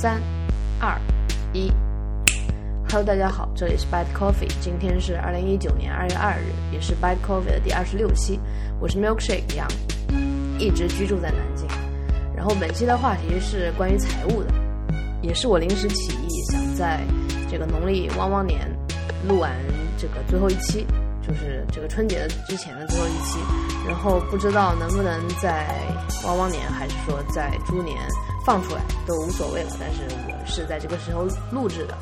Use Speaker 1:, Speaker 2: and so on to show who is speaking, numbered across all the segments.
Speaker 1: 三、二、一。Hello，大家好，这里是 Bad Coffee，今天是二零一九年二月二日，也是 Bad Coffee 的第二十六期。我是 Milkshake 杨，一直居住在南京。然后本期的话题是关于财务的，也是我临时起意想在这个农历汪汪年录完这个最后一期，就是这个春节的之前的最后一期。然后不知道能不能在汪汪年，还是说在猪年放出来都无所谓了。但是我是在这个时候录制的。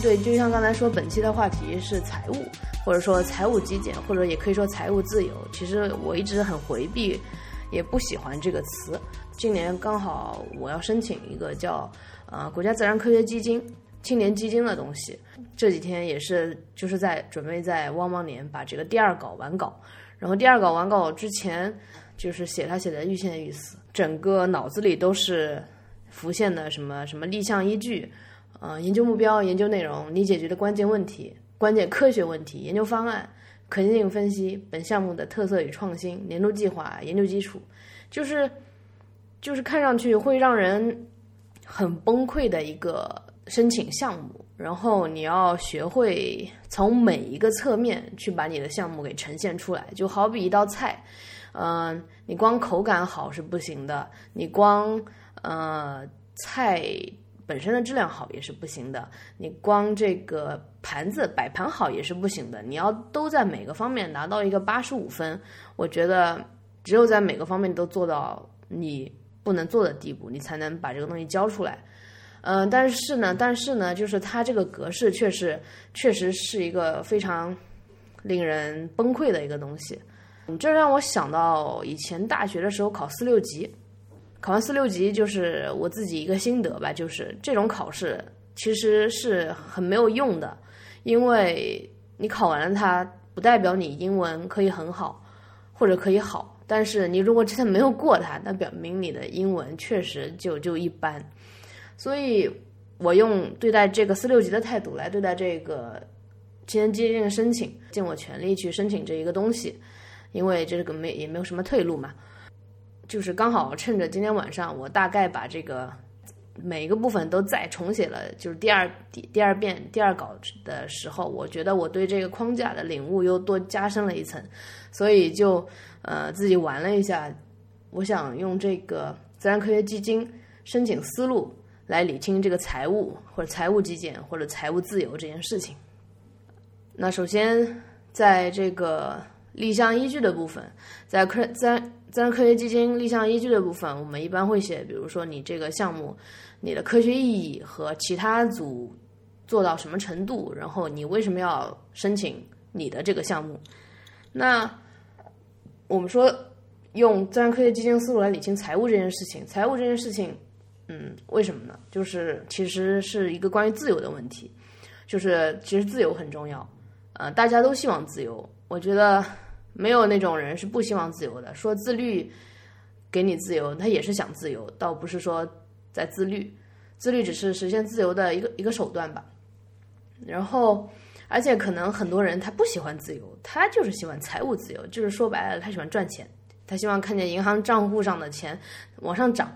Speaker 1: 对，就像刚才说，本期的话题是财务，或者说财务极简，或者也可以说财务自由。其实我一直很回避，也不喜欢这个词。今年刚好我要申请一个叫呃国家自然科学基金青年基金的东西，这几天也是就是在准备在汪汪年把这个第二稿完稿，然后第二稿完稿之前就是写它写的欲仙欲死，整个脑子里都是浮现的什么什么立项依据。呃，研究目标、研究内容、你解决的关键问题、关键科学问题、研究方案、可行性分析、本项目的特色与创新、年度计划、研究基础，就是就是看上去会让人很崩溃的一个申请项目。然后你要学会从每一个侧面去把你的项目给呈现出来，就好比一道菜，嗯，你光口感好是不行的，你光呃菜。本身的质量好也是不行的，你光这个盘子摆盘好也是不行的，你要都在每个方面拿到一个八十五分，我觉得只有在每个方面都做到你不能做的地步，你才能把这个东西交出来。嗯，但是呢，但是呢，就是它这个格式确实确实是一个非常令人崩溃的一个东西，这让我想到以前大学的时候考四六级。考完四六级就是我自己一个心得吧，就是这种考试其实是很没有用的，因为你考完了它不代表你英文可以很好或者可以好，但是你如果真的没有过它，那表明你的英文确实就就一般。所以我用对待这个四六级的态度来对待这个青年基金的申请，尽我全力去申请这一个东西，因为这个没也没有什么退路嘛。就是刚好趁着今天晚上，我大概把这个每一个部分都再重写了，就是第二第第二遍第二稿的时候，我觉得我对这个框架的领悟又多加深了一层，所以就呃自己玩了一下，我想用这个自然科学基金申请思路来理清这个财务或者财务基建或者财务自由这件事情。那首先在这个立项依据的部分，在科自然。自然科学基金立项依据的部分，我们一般会写，比如说你这个项目，你的科学意义和其他组做到什么程度，然后你为什么要申请你的这个项目？那我们说用自然科学基金思路来理清财务这件事情，财务这件事情，嗯，为什么呢？就是其实是一个关于自由的问题，就是其实自由很重要，呃，大家都希望自由，我觉得。没有那种人是不希望自由的。说自律给你自由，他也是想自由，倒不是说在自律，自律只是实现自由的一个一个手段吧。然后，而且可能很多人他不喜欢自由，他就是喜欢财务自由，就是说白了，他喜欢赚钱，他希望看见银行账户上的钱往上涨。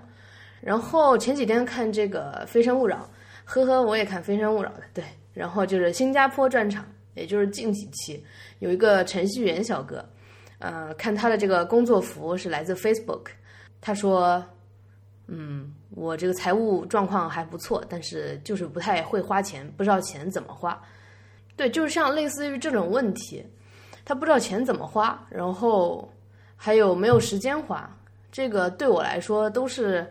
Speaker 1: 然后前几天看这个《非诚勿扰》，呵呵，我也看《非诚勿扰》的，对。然后就是新加坡专场。也就是近几期有一个程序员小哥，呃，看他的这个工作服是来自 Facebook，他说，嗯，我这个财务状况还不错，但是就是不太会花钱，不知道钱怎么花。对，就是像类似于这种问题，他不知道钱怎么花，然后还有没有时间花，这个对我来说都是，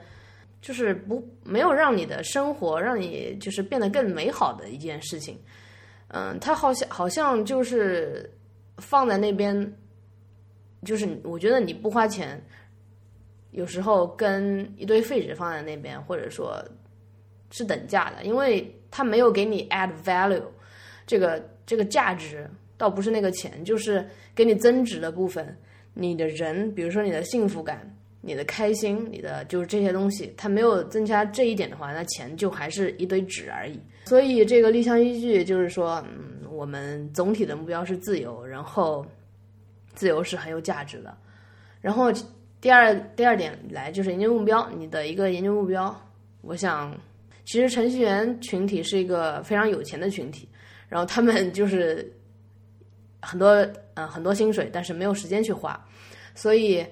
Speaker 1: 就是不没有让你的生活让你就是变得更美好的一件事情。嗯，他好像好像就是放在那边，就是我觉得你不花钱，有时候跟一堆废纸放在那边，或者说是等价的，因为他没有给你 add value，这个这个价值倒不是那个钱，就是给你增值的部分，你的人，比如说你的幸福感。你的开心，你的就是这些东西，它没有增加这一点的话，那钱就还是一堆纸而已。所以这个立项依据就是说，嗯，我们总体的目标是自由，然后自由是很有价值的。然后第二第二点来就是研究目标，你的一个研究目标，我想其实程序员群体是一个非常有钱的群体，然后他们就是很多呃很多薪水，但是没有时间去花，所以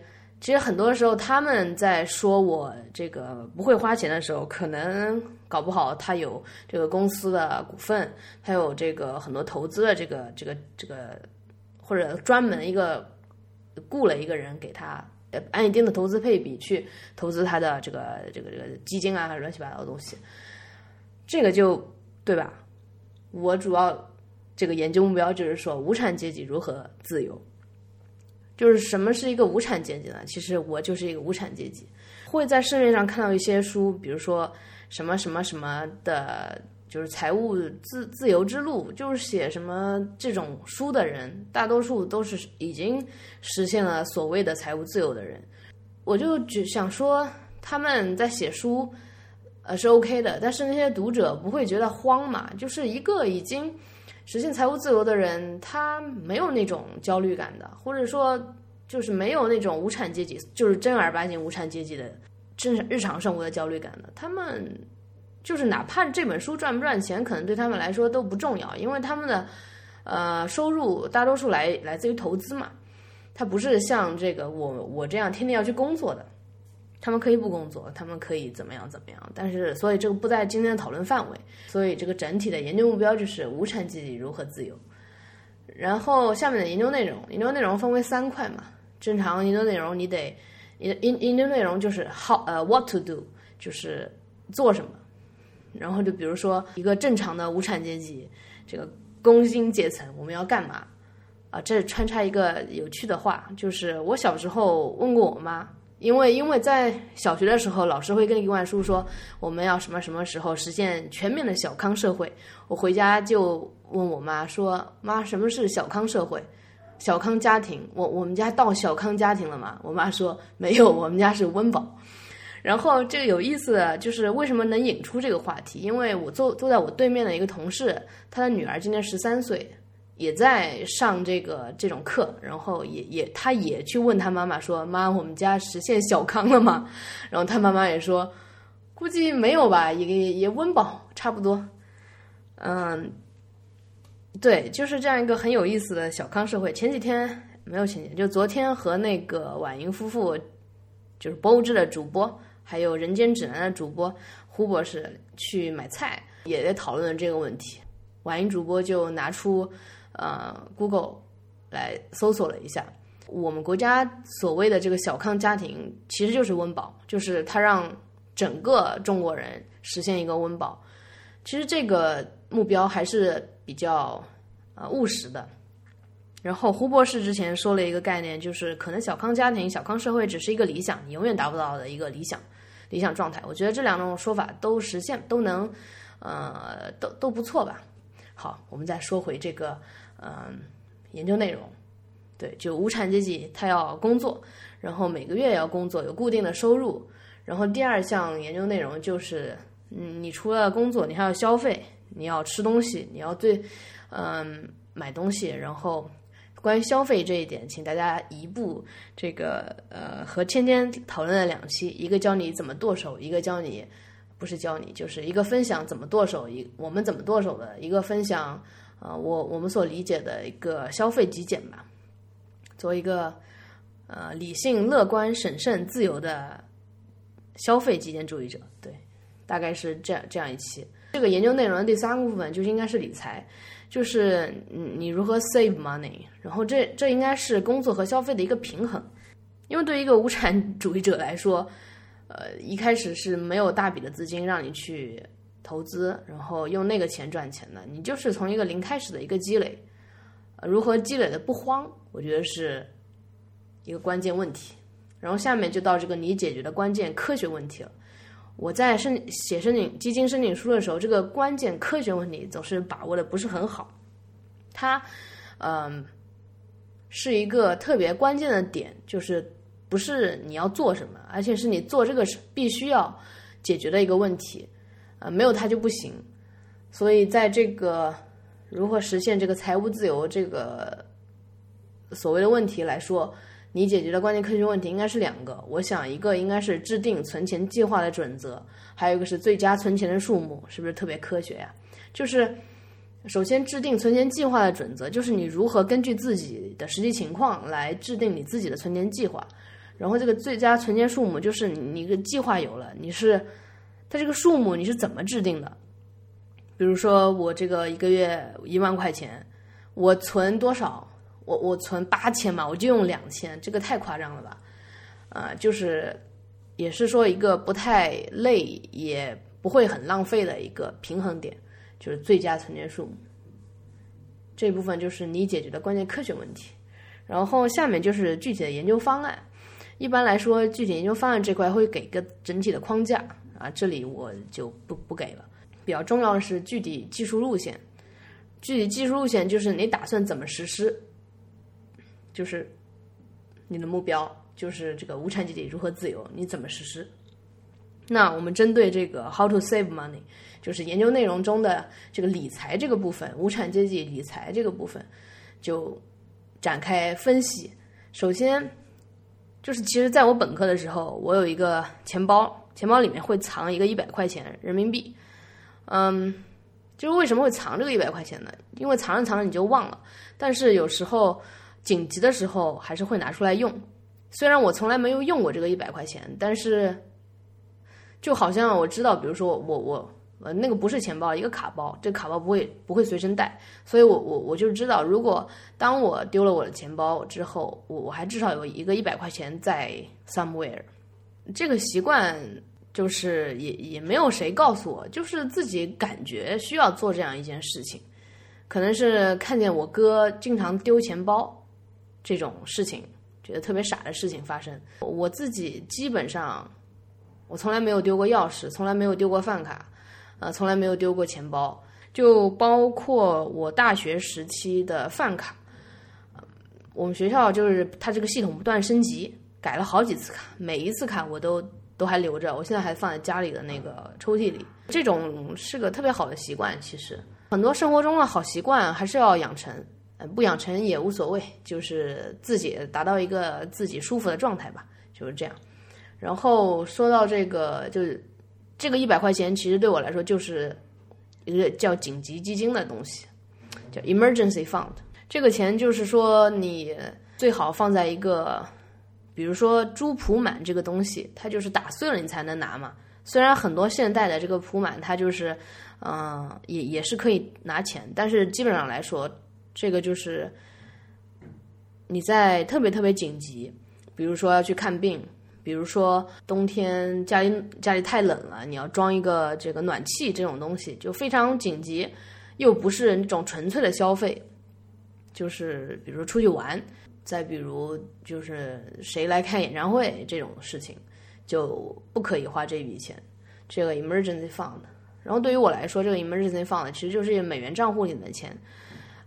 Speaker 1: 其实很多时候他们在说我这个不会花钱的时候，可能搞不好他有这个公司的股份，他有这个很多投资的这个这个这个，或者专门一个雇了一个人给他。按一定的投资配比去投资他的这个这个这个基金啊，乱七八糟的东西，这个就对吧？我主要这个研究目标就是说无产阶级如何自由，就是什么是一个无产阶级呢？其实我就是一个无产阶级，会在市面上看到一些书，比如说什么什么什么的。就是财务自自由之路，就是写什么这种书的人，大多数都是已经实现了所谓的财务自由的人。我就只想说，他们在写书，呃是 OK 的，但是那些读者不会觉得慌嘛？就是一个已经实现财务自由的人，他没有那种焦虑感的，或者说就是没有那种无产阶级，就是正儿八经无产阶级的正日常生活的焦虑感的，他们。就是哪怕这本书赚不赚钱，可能对他们来说都不重要，因为他们的呃收入大多数来来自于投资嘛。他不是像这个我我这样天天要去工作的，他们可以不工作，他们可以怎么样怎么样。但是所以这个不在今天的讨论范围。所以这个整体的研究目标就是无产阶级如何自由。然后下面的研究内容，研究内容分为三块嘛。正常研究内容你得研研研究内容就是 how 呃 what to do，就是做什么。然后就比如说一个正常的无产阶级，这个工薪阶层，我们要干嘛？啊，这穿插一个有趣的话，就是我小时候问过我妈，因为因为在小学的时候，老师会跟你灌输说我们要什么什么时候实现全面的小康社会。我回家就问我妈说，妈，什么是小康社会？小康家庭？我我们家到小康家庭了吗？我妈说没有，我们家是温饱。然后这个有意思的就是为什么能引出这个话题？因为我坐坐在我对面的一个同事，他的女儿今年十三岁，也在上这个这种课，然后也也他也去问他妈妈说：“妈，我们家实现小康了吗？”然后他妈妈也说：“估计没有吧，也也温饱差不多。”嗯，对，就是这样一个很有意思的小康社会。前几天没有前几天，就昨天和那个婉莹夫妇，就是博物志的主播。还有《人间指南》的主播胡博士去买菜，也在讨论这个问题。婉莹主播就拿出呃 Google 来搜索了一下，我们国家所谓的这个小康家庭，其实就是温饱，就是它让整个中国人实现一个温饱。其实这个目标还是比较呃务实的。然后胡博士之前说了一个概念，就是可能小康家庭、小康社会只是一个理想，你永远达不到的一个理想。理想状态，我觉得这两种说法都实现，都能，呃，都都不错吧。好，我们再说回这个，嗯，研究内容。对，就无产阶级他要工作，然后每个月要工作，有固定的收入。然后第二项研究内容就是，嗯，你除了工作，你还要消费，你要吃东西，你要对，嗯，买东西，然后。关于消费这一点，请大家移步这个呃和天天讨论的两期，一个教你怎么剁手，一个教你不是教你，就是一个分享怎么剁手，一我们怎么剁手的一个分享，呃我我们所理解的一个消费极简吧，做一个呃理性、乐观、审慎、自由的消费极简主义者，对，大概是这样这样一期。这个研究内容的第三个部分就应该是理财。就是你如何 save money，然后这这应该是工作和消费的一个平衡，因为对于一个无产主义者来说，呃，一开始是没有大笔的资金让你去投资，然后用那个钱赚钱的，你就是从一个零开始的一个积累，如何积累的不慌，我觉得是一个关键问题。然后下面就到这个你解决的关键科学问题了。我在申写申请基金申请书的时候，这个关键科学问题总是把握的不是很好。它，嗯，是一个特别关键的点，就是不是你要做什么，而且是你做这个必须要解决的一个问题，呃，没有它就不行。所以在这个如何实现这个财务自由这个所谓的问题来说，你解决的关键科学问题应该是两个。我想一个应该是制定存钱计划的准则，还有一个是最佳存钱的数目，是不是特别科学呀？就是首先制定存钱计划的准则，就是你如何根据自己的实际情况来制定你自己的存钱计划。然后这个最佳存钱数目，就是你一个计划有了，你是它这个数目你是怎么制定的？比如说我这个一个月一万块钱，我存多少？我我存八千嘛，我就用两千，这个太夸张了吧？啊，就是也是说一个不太累，也不会很浪费的一个平衡点，就是最佳存钱数目。这部分就是你解决的关键科学问题。然后下面就是具体的研究方案。一般来说，具体研究方案这块会给个整体的框架啊，这里我就不不给了。比较重要的是具体技术路线，具体技术路线就是你打算怎么实施，就是你的目标就是这个无产阶级如何自由，你怎么实施？那我们针对这个 how to save money，就是研究内容中的这个理财这个部分，无产阶级理财这个部分就展开分析。首先就是其实在我本科的时候，我有一个钱包，钱包里面会藏一个一百块钱人民币。嗯，就是为什么会藏这个一百块钱呢？因为藏着藏着你就忘了，但是有时候紧急的时候还是会拿出来用。虽然我从来没有用过这个一百块钱，但是就好像我知道，比如说我我呃那个不是钱包，一个卡包，这卡包不会不会随身带，所以我我我就知道，如果当我丢了我的钱包之后，我我还至少有一个一百块钱在 somewhere。这个习惯。就是也也没有谁告诉我，就是自己感觉需要做这样一件事情，可能是看见我哥经常丢钱包这种事情，觉得特别傻的事情发生。我自己基本上，我从来没有丢过钥匙，从来没有丢过饭卡，呃，从来没有丢过钱包，就包括我大学时期的饭卡。我们学校就是它这个系统不断升级，改了好几次卡，每一次卡我都。都还留着，我现在还放在家里的那个抽屉里。这种是个特别好的习惯，其实很多生活中的好习惯还是要养成，不养成也无所谓，就是自己达到一个自己舒服的状态吧，就是这样。然后说到这个，就是这个一百块钱，其实对我来说就是一个叫紧急基金的东西，叫 emergency fund。这个钱就是说你最好放在一个。比如说珠普满这个东西，它就是打碎了你才能拿嘛。虽然很多现代的这个普满，它就是，嗯，也也是可以拿钱，但是基本上来说，这个就是你在特别特别紧急，比如说要去看病，比如说冬天家里家里太冷了，你要装一个这个暖气这种东西，就非常紧急，又不是那种纯粹的消费，就是比如出去玩。再比如，就是谁来看演唱会这种事情，就不可以花这笔钱，这个 emergency fund。然后对于我来说，这个 emergency fund 其实就是美元账户里的钱，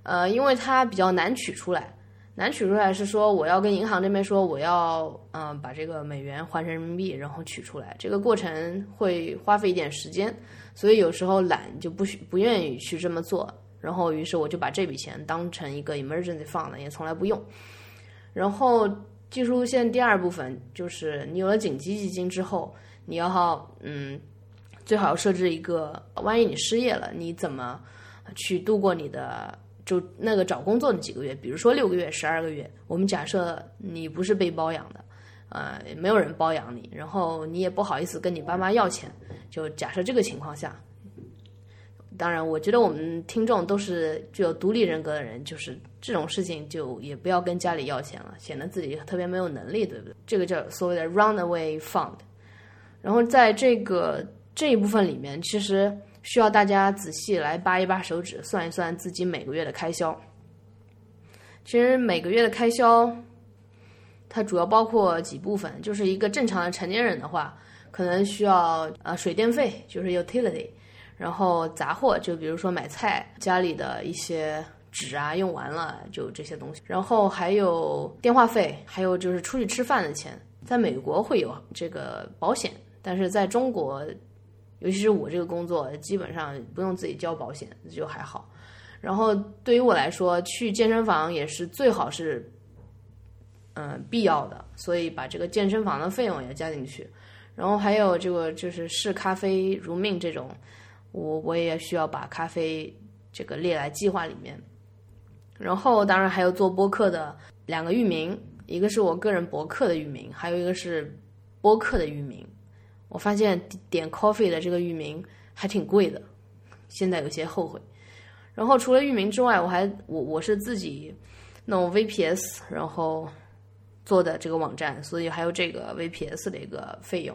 Speaker 1: 呃，因为它比较难取出来，难取出来是说我要跟银行这边说我要嗯把这个美元换成人民币，然后取出来，这个过程会花费一点时间，所以有时候懒就不许不愿意去这么做，然后于是我就把这笔钱当成一个 emergency fund，也从来不用。然后技术路线第二部分就是你有了紧急基金之后，你要好嗯，最好设置一个，万一你失业了，你怎么去度过你的就那个找工作的几个月？比如说六个月、十二个月，我们假设你不是被包养的，呃，没有人包养你，然后你也不好意思跟你爸妈要钱，就假设这个情况下。当然，我觉得我们听众都是具有独立人格的人，就是这种事情就也不要跟家里要钱了，显得自己特别没有能力，对不对？这个叫所谓的 runaway fund。然后在这个这一部分里面，其实需要大家仔细来扒一扒手指，算一算自己每个月的开销。其实每个月的开销，它主要包括几部分，就是一个正常的成年人的话，可能需要呃水电费，就是 utility。然后杂货就比如说买菜，家里的一些纸啊用完了就这些东西，然后还有电话费，还有就是出去吃饭的钱。在美国会有这个保险，但是在中国，尤其是我这个工作，基本上不用自己交保险，就还好。然后对于我来说，去健身房也是最好是嗯必要的，所以把这个健身房的费用也加进去。然后还有这个就是视咖啡如命这种，我我也需要把咖啡这个列来计划里面。然后当然还有做播客的两个域名，一个是我个人博客的域名，还有一个是播客的域名。我发现点 coffee 的这个域名还挺贵的，现在有些后悔。然后除了域名之外，我还我我是自己弄 VPS，然后做的这个网站，所以还有这个 VPS 的一个费用。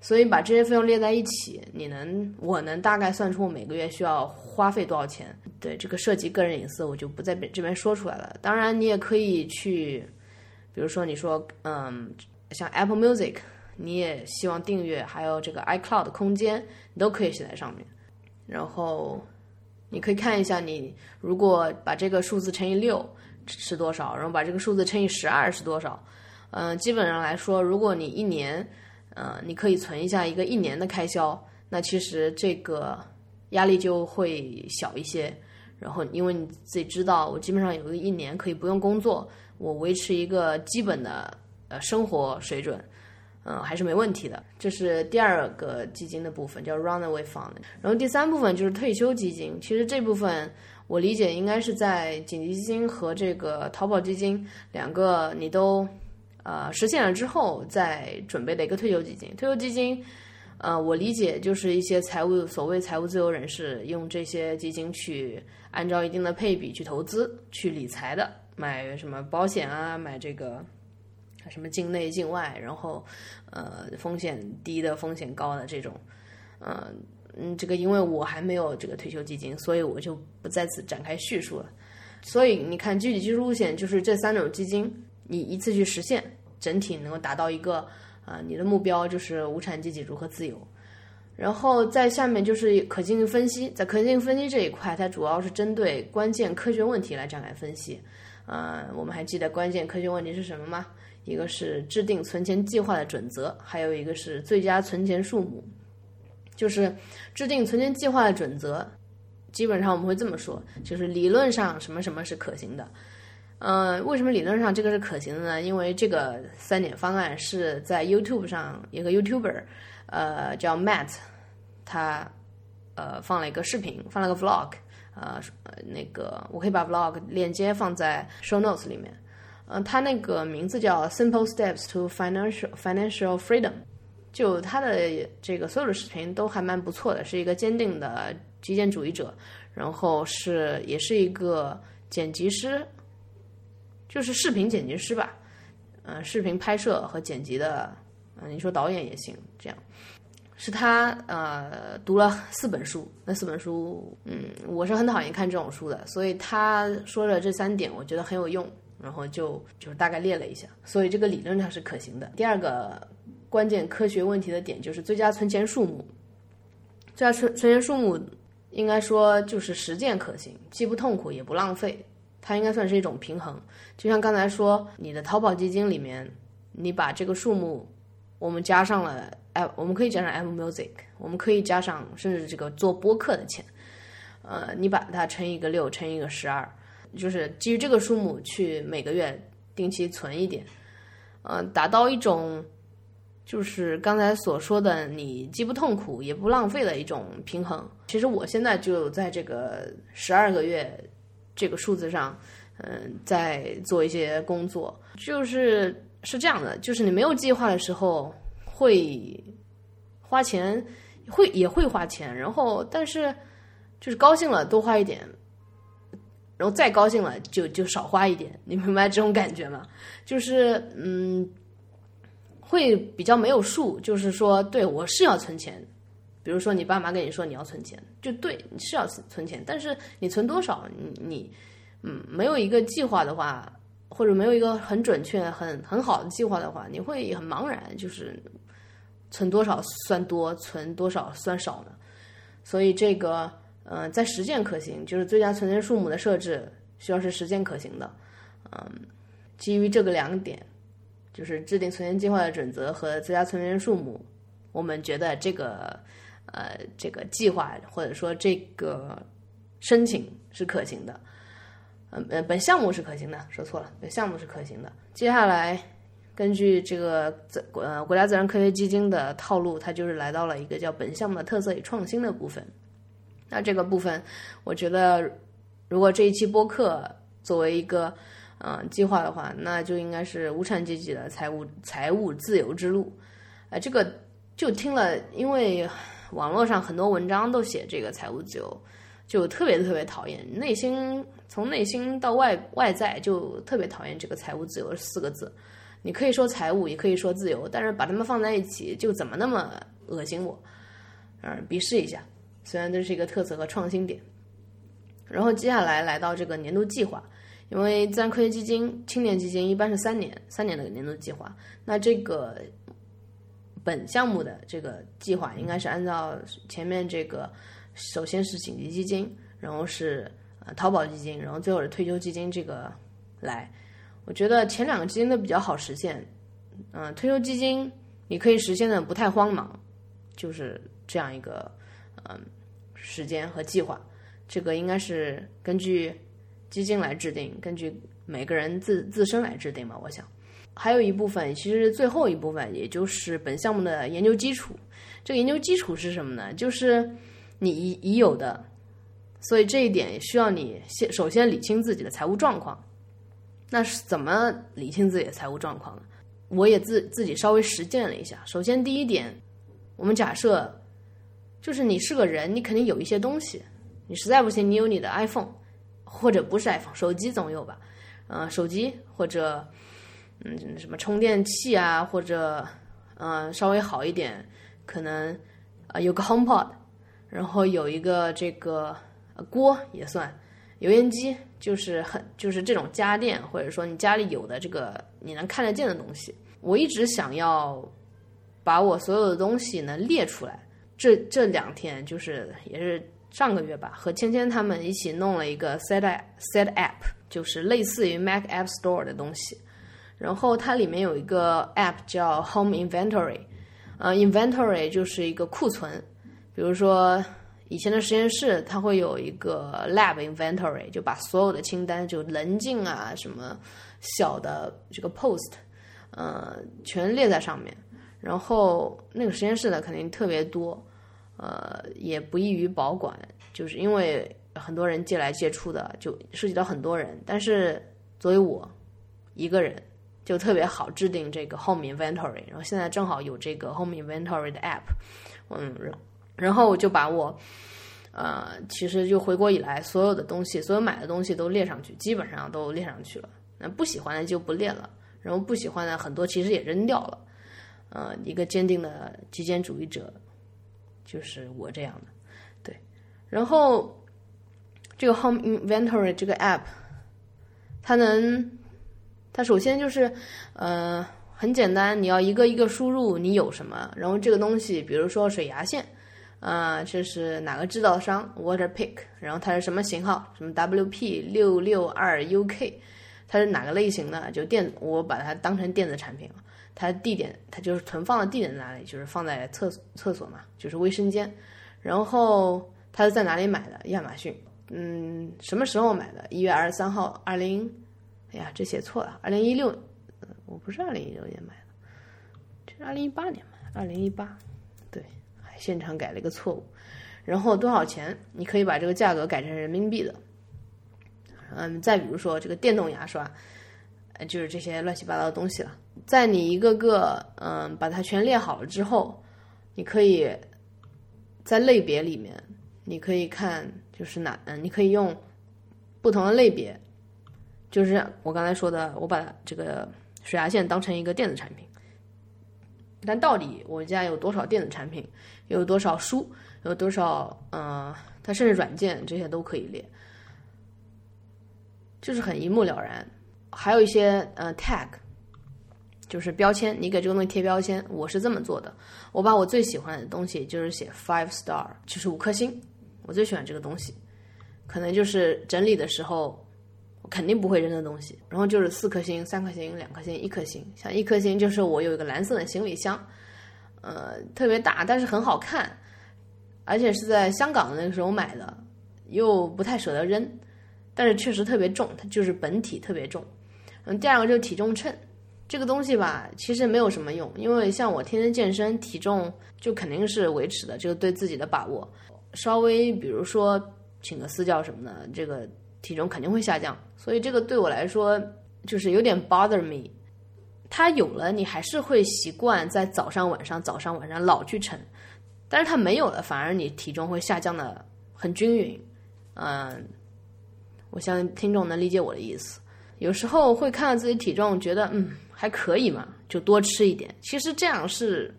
Speaker 1: 所以把这些费用列在一起，你能我能大概算出我每个月需要花费多少钱。对这个涉及个人隐私，我就不在这边说出来了。当然，你也可以去，比如说你说嗯，像 Apple Music。你也希望订阅，还有这个 iCloud 空间，你都可以写在上面。然后你可以看一下，你如果把这个数字乘以六是多少，然后把这个数字乘以十二是多少。嗯，基本上来说，如果你一年，嗯，你可以存一下一个一年的开销，那其实这个压力就会小一些。然后因为你自己知道，我基本上有个一年可以不用工作，我维持一个基本的呃生活水准。嗯，还是没问题的。这是第二个基金的部分，叫 Runaway Fund。然后第三部分就是退休基金。其实这部分我理解应该是在紧急基金和这个淘宝基金两个你都呃实现了之后再准备的一个退休基金。退休基金，呃，我理解就是一些财务所谓财务自由人士用这些基金去按照一定的配比去投资、去理财的，买什么保险啊，买这个。什么境内境外，然后，呃，风险低的、风险高的这种，呃，嗯，这个因为我还没有这个退休基金，所以我就不在此展开叙述了。所以你看，具体技术路线就是这三种基金，你一次去实现，整体能够达到一个，啊，你的目标就是无产阶级如何自由。然后在下面就是可行性分析，在可行性分析这一块，它主要是针对关键科学问题来展开分析。呃，我们还记得关键科学问题是什么吗？一个是制定存钱计划的准则，还有一个是最佳存钱数目。就是制定存钱计划的准则，基本上我们会这么说，就是理论上什么什么是可行的。嗯，为什么理论上这个是可行的呢？因为这个三点方案是在 YouTube 上一个 YouTuber，呃，叫 Matt，他呃放了一个视频，放了个 Vlog，呃，那个我可以把 Vlog 链接放在 Show Notes 里面。嗯，他那个名字叫 Simple Steps to Financial Financial Freedom，就他的这个所有的视频都还蛮不错的，是一个坚定的极简主义者，然后是也是一个剪辑师，就是视频剪辑师吧，嗯，视频拍摄和剪辑的，嗯，你说导演也行，这样，是他呃读了四本书，那四本书，嗯，我是很讨厌看这种书的，所以他说的这三点，我觉得很有用。然后就就是大概列了一下，所以这个理论上是可行的。第二个关键科学问题的点就是最佳存钱数目。最佳存存钱数目应该说就是实践可行，既不痛苦也不浪费，它应该算是一种平衡。就像刚才说，你的淘宝基金里面，你把这个数目我们加上了，哎，我们可以加上 Apple Music，我们可以加上甚至这个做播客的钱，呃，你把它乘一个六，乘一个十二。就是基于这个数目去每个月定期存一点，嗯，达到一种就是刚才所说的你既不痛苦也不浪费的一种平衡。其实我现在就在这个十二个月这个数字上，嗯，在做一些工作。就是是这样的，就是你没有计划的时候会花钱，会也会花钱，然后但是就是高兴了多花一点。然后再高兴了，就就少花一点，你明白这种感觉吗？就是嗯，会比较没有数。就是说，对我是要存钱，比如说你爸妈跟你说你要存钱，就对你是要存钱，但是你存多少，你你嗯没有一个计划的话，或者没有一个很准确、很很好的计划的话，你会很茫然，就是存多少算多，存多少算少呢？所以这个。嗯，在实践可行，就是最佳存钱数目的设置需要是实践可行的。嗯，基于这个两点，就是制定存钱计划的准则和最佳存钱数目，我们觉得这个呃这个计划或者说这个申请是可行的。呃，本项目是可行的，说错了，本项目是可行的。接下来根据这个自呃国家自然科学基金的套路，它就是来到了一个叫本项目的特色与创新的部分。那这个部分，我觉得如果这一期播客作为一个嗯计划的话，那就应该是无产阶级的财务财务自由之路。哎，这个就听了，因为网络上很多文章都写这个财务自由。就特别特别讨厌，内心从内心到外外在就特别讨厌这个财务自由四个字。你可以说财务，也可以说自由，但是把它们放在一起，就怎么那么恶心我，嗯，鄙视一下。虽然这是一个特色和创新点。然后接下来来到这个年度计划，因为自然科学基金、青年基金一般是三年三年的年度计划，那这个本项目的这个计划应该是按照前面这个。首先是紧急基金，然后是呃淘宝基金，然后最后是退休基金。这个来，我觉得前两个基金都比较好实现。嗯，退休基金你可以实现的不太慌忙，就是这样一个嗯时间和计划。这个应该是根据基金来制定，根据每个人自自身来制定吧。我想，还有一部分，其实最后一部分，也就是本项目的研究基础。这个研究基础是什么呢？就是。你已已有的，所以这一点也需要你先首先理清自己的财务状况。那是怎么理清自己的财务状况呢？我也自自己稍微实践了一下。首先第一点，我们假设就是你是个人，你肯定有一些东西。你实在不行，你有你的 iPhone，或者不是 iPhone，手机总有吧？嗯，手机或者嗯什么充电器啊，或者嗯稍微好一点，可能啊有个 HomePod。然后有一个这个锅也算，油烟机就是很就是这种家电或者说你家里有的这个你能看得见的东西。我一直想要把我所有的东西呢列出来。这这两天就是也是上个月吧，和芊芊他们一起弄了一个 Set Set App，就是类似于 Mac App Store 的东西。然后它里面有一个 App 叫 Home Inventory，呃，Inventory 就是一个库存。比如说，以前的实验室它会有一个 lab inventory，就把所有的清单，就棱镜啊，什么小的这个 post，呃，全列在上面。然后那个实验室呢，肯定特别多，呃，也不易于保管，就是因为很多人借来借出的，就涉及到很多人。但是作为我一个人，就特别好制定这个 home inventory。然后现在正好有这个 home inventory 的 app，嗯。然后我就把我，呃，其实就回国以来所有的东西，所有买的东西都列上去，基本上都列上去了。那不喜欢的就不列了，然后不喜欢的很多其实也扔掉了。呃，一个坚定的极简主义者，就是我这样的。对，然后这个 Home Inventory 这个 App，它能，它首先就是，呃，很简单，你要一个一个输入你有什么，然后这个东西，比如说水牙线。啊，这是哪个制造商，Waterpick，然后它是什么型号？什么 WP 六六二 UK？它是哪个类型的？就电，我把它当成电子产品了。它地点，它就是存放的地点在哪里？就是放在厕厕所嘛，就是卫生间。然后它是在哪里买的？亚马逊。嗯，什么时候买的？一月二十三号，二零，哎呀，这写错了，二零一六，我不是二零一六年买的，这是二零一八年买的，二零一八。对，还现场改了一个错误，然后多少钱？你可以把这个价格改成人民币的。嗯，再比如说这个电动牙刷，就是这些乱七八糟的东西了。在你一个个嗯把它全列好了之后，你可以在类别里面，你可以看就是哪嗯，你可以用不同的类别，就是我刚才说的，我把这个水牙线当成一个电子产品。但到底我家有多少电子产品，有多少书，有多少嗯，它甚至软件这些都可以列，就是很一目了然。还有一些呃 tag，就是标签，你给这个东西贴标签。我是这么做的，我把我最喜欢的东西就是写 five star，就是五颗星，我最喜欢这个东西，可能就是整理的时候。肯定不会扔的东西，然后就是四颗星、三颗星、两颗星、一颗星。像一颗星就是我有一个蓝色的行李箱，呃，特别大，但是很好看，而且是在香港的那个时候买的，又不太舍得扔，但是确实特别重，它就是本体特别重。嗯，第二个就是体重秤，这个东西吧，其实没有什么用，因为像我天天健身，体重就肯定是维持的，这个对自己的把握，稍微比如说请个私教什么的，这个体重肯定会下降，所以这个对我来说就是有点 bother me。它有了，你还是会习惯在早上、晚上、早上、晚上老去称，但是它没有了，反而你体重会下降的很均匀。嗯，我相信听众能理解我的意思。有时候会看到自己体重，觉得嗯还可以嘛，就多吃一点。其实这样是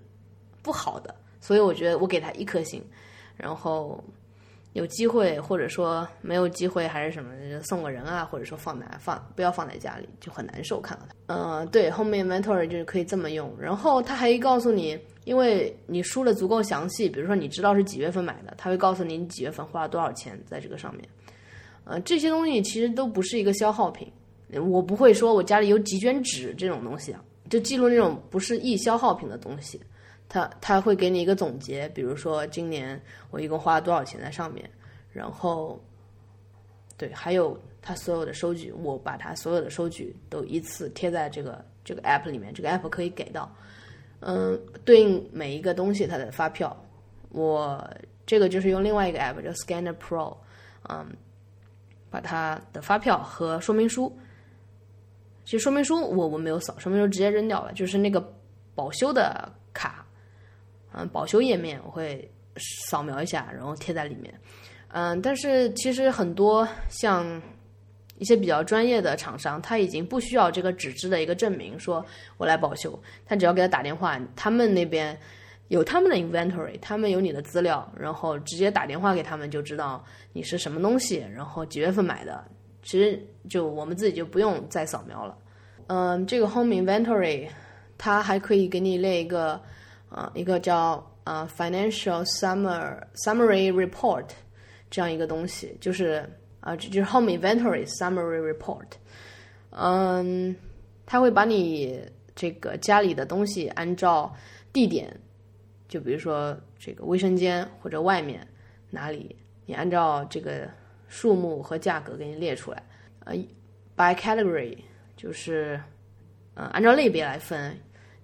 Speaker 1: 不好的，所以我觉得我给他一颗星，然后。有机会或者说没有机会还是什么，送个人啊，或者说放在放不要放在家里就很难受看到它。嗯，对，后面 mentor 就是可以这么用。然后他还告诉你，因为你输的足够详细，比如说你知道是几月份买的，他会告诉你你几月份花了多少钱在这个上面。呃，这些东西其实都不是一个消耗品。我不会说我家里有几卷纸这种东西啊，就记录那种不是易消耗品的东西。他他会给你一个总结，比如说今年我一共花了多少钱在上面，然后，对，还有他所有的收据，我把他所有的收据都依次贴在这个这个 app 里面，这个 app 可以给到，嗯，对应每一个东西它的发票，我这个就是用另外一个 app 叫 Scanner Pro，嗯，把它的发票和说明书，其实说明书我我没有扫，说明书直接扔掉了，就是那个保修的卡。嗯，保修页面我会扫描一下，然后贴在里面。嗯，但是其实很多像一些比较专业的厂商，他已经不需要这个纸质的一个证明，说我来保修，他只要给他打电话，他们那边有他们的 inventory，他们有你的资料，然后直接打电话给他们就知道你是什么东西，然后几月份买的，其实就我们自己就不用再扫描了。嗯，这个 home inventory 它还可以给你列一个。啊，一个叫啊 financial summer summary report 这样一个东西，就是啊，这就是 home inventory summary report。嗯，它会把你这个家里的东西按照地点，就比如说这个卫生间或者外面哪里，你按照这个数目和价格给你列出来。呃，by category 就是嗯按照类别来分。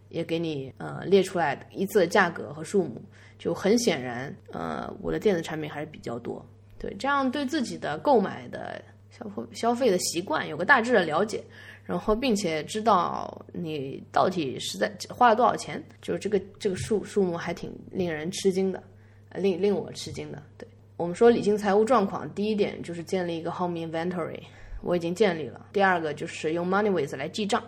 Speaker 1: 也给你呃列出来一次的价格和数目，就很显然，呃，我的电子产品还是比较多，对，这样对自己的购买的消费消费的习惯有个大致的了解，然后并且知道你到底是在花了多少钱，就是这个这个数数目还挺令人吃惊的，令令我吃惊的。对我们说理性财务状况，第一点就是建立一个 home inventory，我已经建立了，第二个就是用 money with 来记账。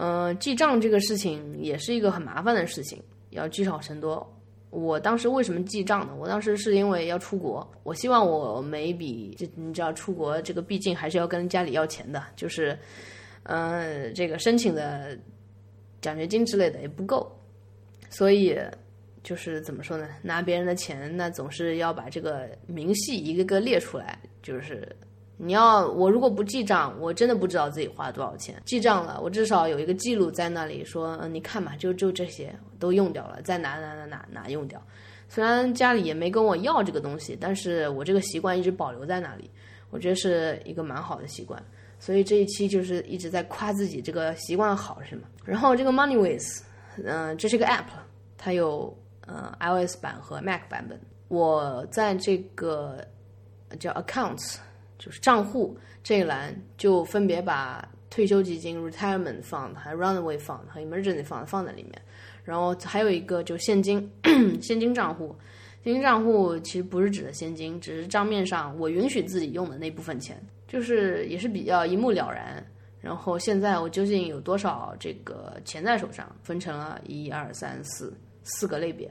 Speaker 1: 嗯，记账这个事情也是一个很麻烦的事情，要积少成多。我当时为什么记账呢？我当时是因为要出国，我希望我每一笔，就你知道，出国这个毕竟还是要跟家里要钱的，就是，嗯，这个申请的奖学金之类的也不够，所以就是怎么说呢？拿别人的钱，那总是要把这个明细一个个列出来，就是。你要我如果不记账，我真的不知道自己花了多少钱。记账了，我至少有一个记录在那里，说，嗯，你看吧，就就这些都用掉了，在哪哪哪哪哪用掉。虽然家里也没跟我要这个东西，但是我这个习惯一直保留在那里，我觉得是一个蛮好的习惯。所以这一期就是一直在夸自己这个习惯好，是吗？然后这个 MoneyWays，嗯，这是一个 App，它有呃 iOS 版和 Mac 版本。我在这个叫 Accounts。就是账户这一栏就分别把退休基金 （retirement fund）、还 runaway fund 和 emergency fund 放在里面，然后还有一个就现金 现金账户。现金账户其实不是指的现金，只是账面上我允许自己用的那部分钱，就是也是比较一目了然。然后现在我究竟有多少这个钱在手上，分成了一二三四四个类别。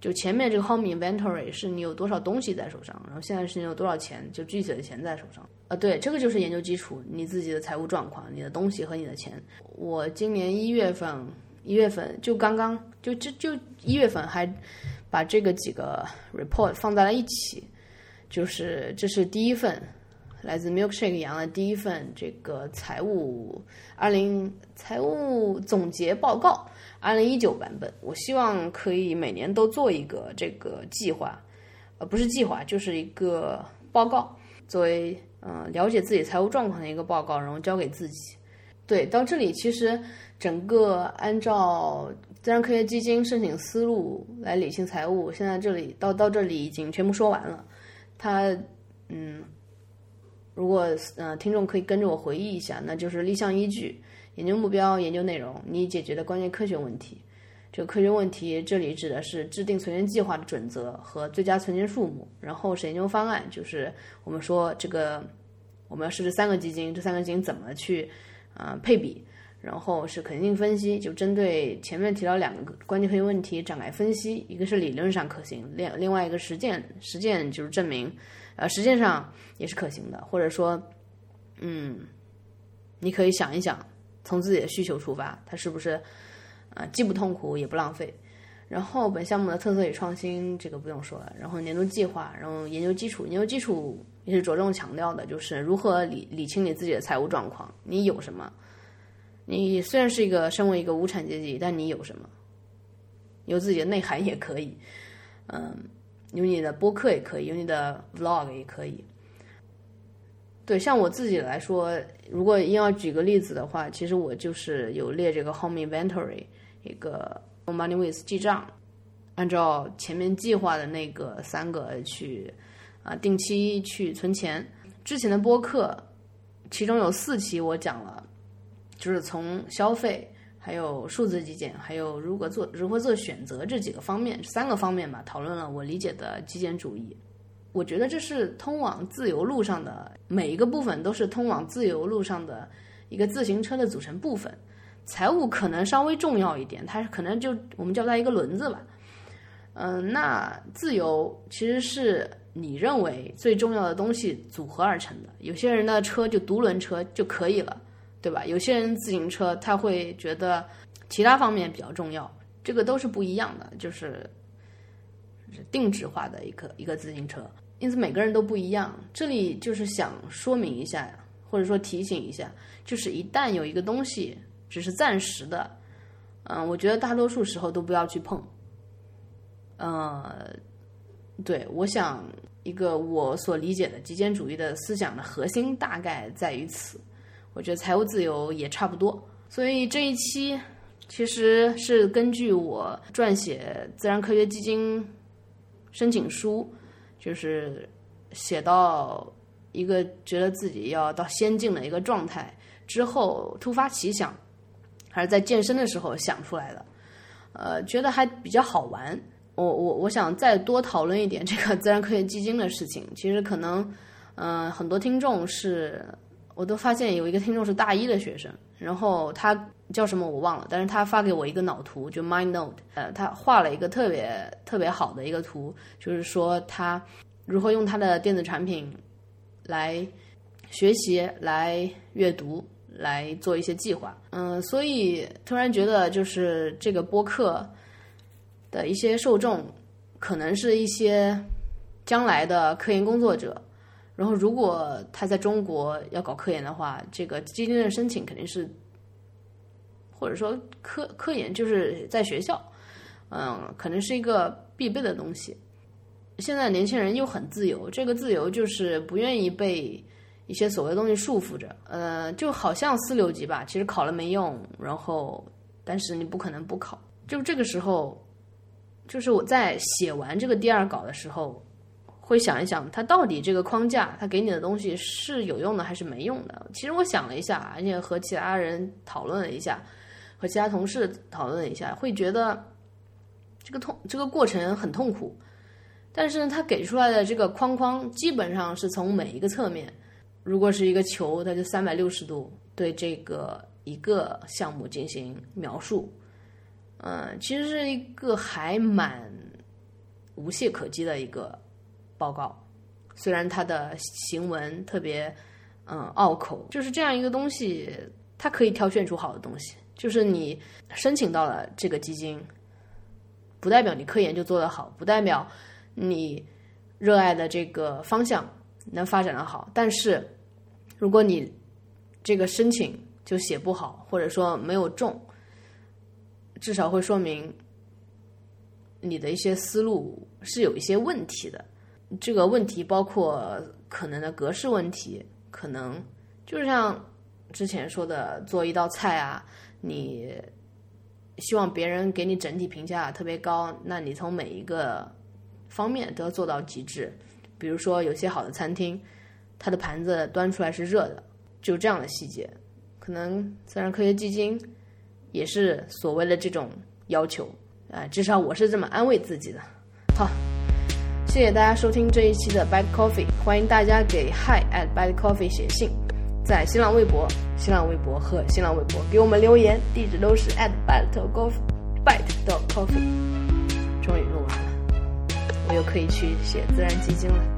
Speaker 1: 就前面这个 home inventory 是你有多少东西在手上，然后现在是你有多少钱，就具体的钱在手上。啊，对，这个就是研究基础，你自己的财务状况，你的东西和你的钱。我今年一月份，一月份就刚刚就就就一月份还把这个几个 report 放在了一起，就是这是第一份来自 Milkshake 羊的第一份这个财务二零财务总结报告。二零一九版本，我希望可以每年都做一个这个计划，呃，不是计划，就是一个报告。作为嗯了解自己财务状况的一个报告，然后交给自己。对，到这里其实整个按照自然科学基金申请思路来理清财务，现在这里到到这里已经全部说完了。他嗯，如果呃听众可以跟着我回忆一下，那就是立项依据、研究目标、研究内容、你解决的关键科学问题。这个科学问题这里指的是制定存钱计划的准则和最佳存钱数目，然后是研究方案，就是我们说这个我们要设置三个基金，这三个基金怎么去。啊，配比，然后是可行性分析，就针对前面提到两个关键核心问题展开分析，一个是理论上可行，另另外一个实践实践就是证明，呃，实践上也是可行的，或者说，嗯，你可以想一想，从自己的需求出发，它是不是啊既不痛苦也不浪费？然后本项目的特色与创新，这个不用说了。然后年度计划，然后研究基础，研究基础也是着重强调的，就是如何理理清你自己的财务状况，你有什么？你虽然是一个身为一个无产阶级，但你有什么？有自己的内涵也可以，嗯，有你的播客也可以，有你的 vlog 也可以。对，像我自己来说，如果硬要举个例子的话，其实我就是有列这个 home inventory 一个。Money with 记账，按照前面计划的那个三个去啊定期去存钱。之前的播客，其中有四期我讲了，就是从消费、还有数字极简、还有如何做如何做选择这几个方面，三个方面吧，讨论了我理解的极简主义。我觉得这是通往自由路上的每一个部分，都是通往自由路上的一个自行车的组成部分。财务可能稍微重要一点，它可能就我们叫它一个轮子吧。嗯，那自由其实是你认为最重要的东西组合而成的。有些人的车就独轮车就可以了，对吧？有些人自行车他会觉得其他方面比较重要，这个都是不一样的，就是定制化的一个一个自行车。因此每个人都不一样。这里就是想说明一下，或者说提醒一下，就是一旦有一个东西。只是暂时的，嗯，我觉得大多数时候都不要去碰。呃，对，我想一个我所理解的极简主义的思想的核心大概在于此。我觉得财务自由也差不多。所以这一期其实是根据我撰写自然科学基金申请书，就是写到一个觉得自己要到先进的一个状态之后，突发奇想。还是在健身的时候想出来的，呃，觉得还比较好玩。我我我想再多讨论一点这个自然科学基金的事情。其实可能，嗯，很多听众是，我都发现有一个听众是大一的学生，然后他叫什么我忘了，但是他发给我一个脑图，就 Mind Note，呃，他画了一个特别特别好的一个图，就是说他如何用他的电子产品来学习、来阅读。来做一些计划，嗯，所以突然觉得就是这个播客的一些受众，可能是一些将来的科研工作者。然后，如果他在中国要搞科研的话，这个基金的申请肯定是，或者说科科研就是在学校，嗯，可能是一个必备的东西。现在年轻人又很自由，这个自由就是不愿意被。一些所谓的东西束缚着，呃，就好像四六级吧，其实考了没用，然后，但是你不可能不考。就这个时候，就是我在写完这个第二稿的时候，会想一想，他到底这个框架，他给你的东西是有用的还是没用的？其实我想了一下，而且和其他人讨论了一下，和其他同事讨论了一下，会觉得这个痛，这个过程很痛苦。但是他给出来的这个框框，基本上是从每一个侧面。如果是一个球，它就三百六十度对这个一个项目进行描述，嗯，其实是一个还蛮无懈可击的一个报告。虽然它的行文特别嗯拗口，就是这样一个东西，它可以挑选出好的东西。就是你申请到了这个基金，不代表你科研就做得好，不代表你热爱的这个方向能发展的好，但是。如果你这个申请就写不好，或者说没有中，至少会说明你的一些思路是有一些问题的。这个问题包括可能的格式问题，可能就是像之前说的，做一道菜啊，你希望别人给你整体评价特别高，那你从每一个方面都要做到极致。比如说，有些好的餐厅，它的盘子端出来是热的，就这样的细节，可能自然科学基金也是所谓的这种要求啊，至少我是这么安慰自己的。好，谢谢大家收听这一期的 Bad Coffee，欢迎大家给 Hi at Bad Coffee 写信，在新浪微博、新浪微博和新浪微博给我们留言，地址都是 at bad coffee bad coffee。终于录完了。我又可以去写自然基金了。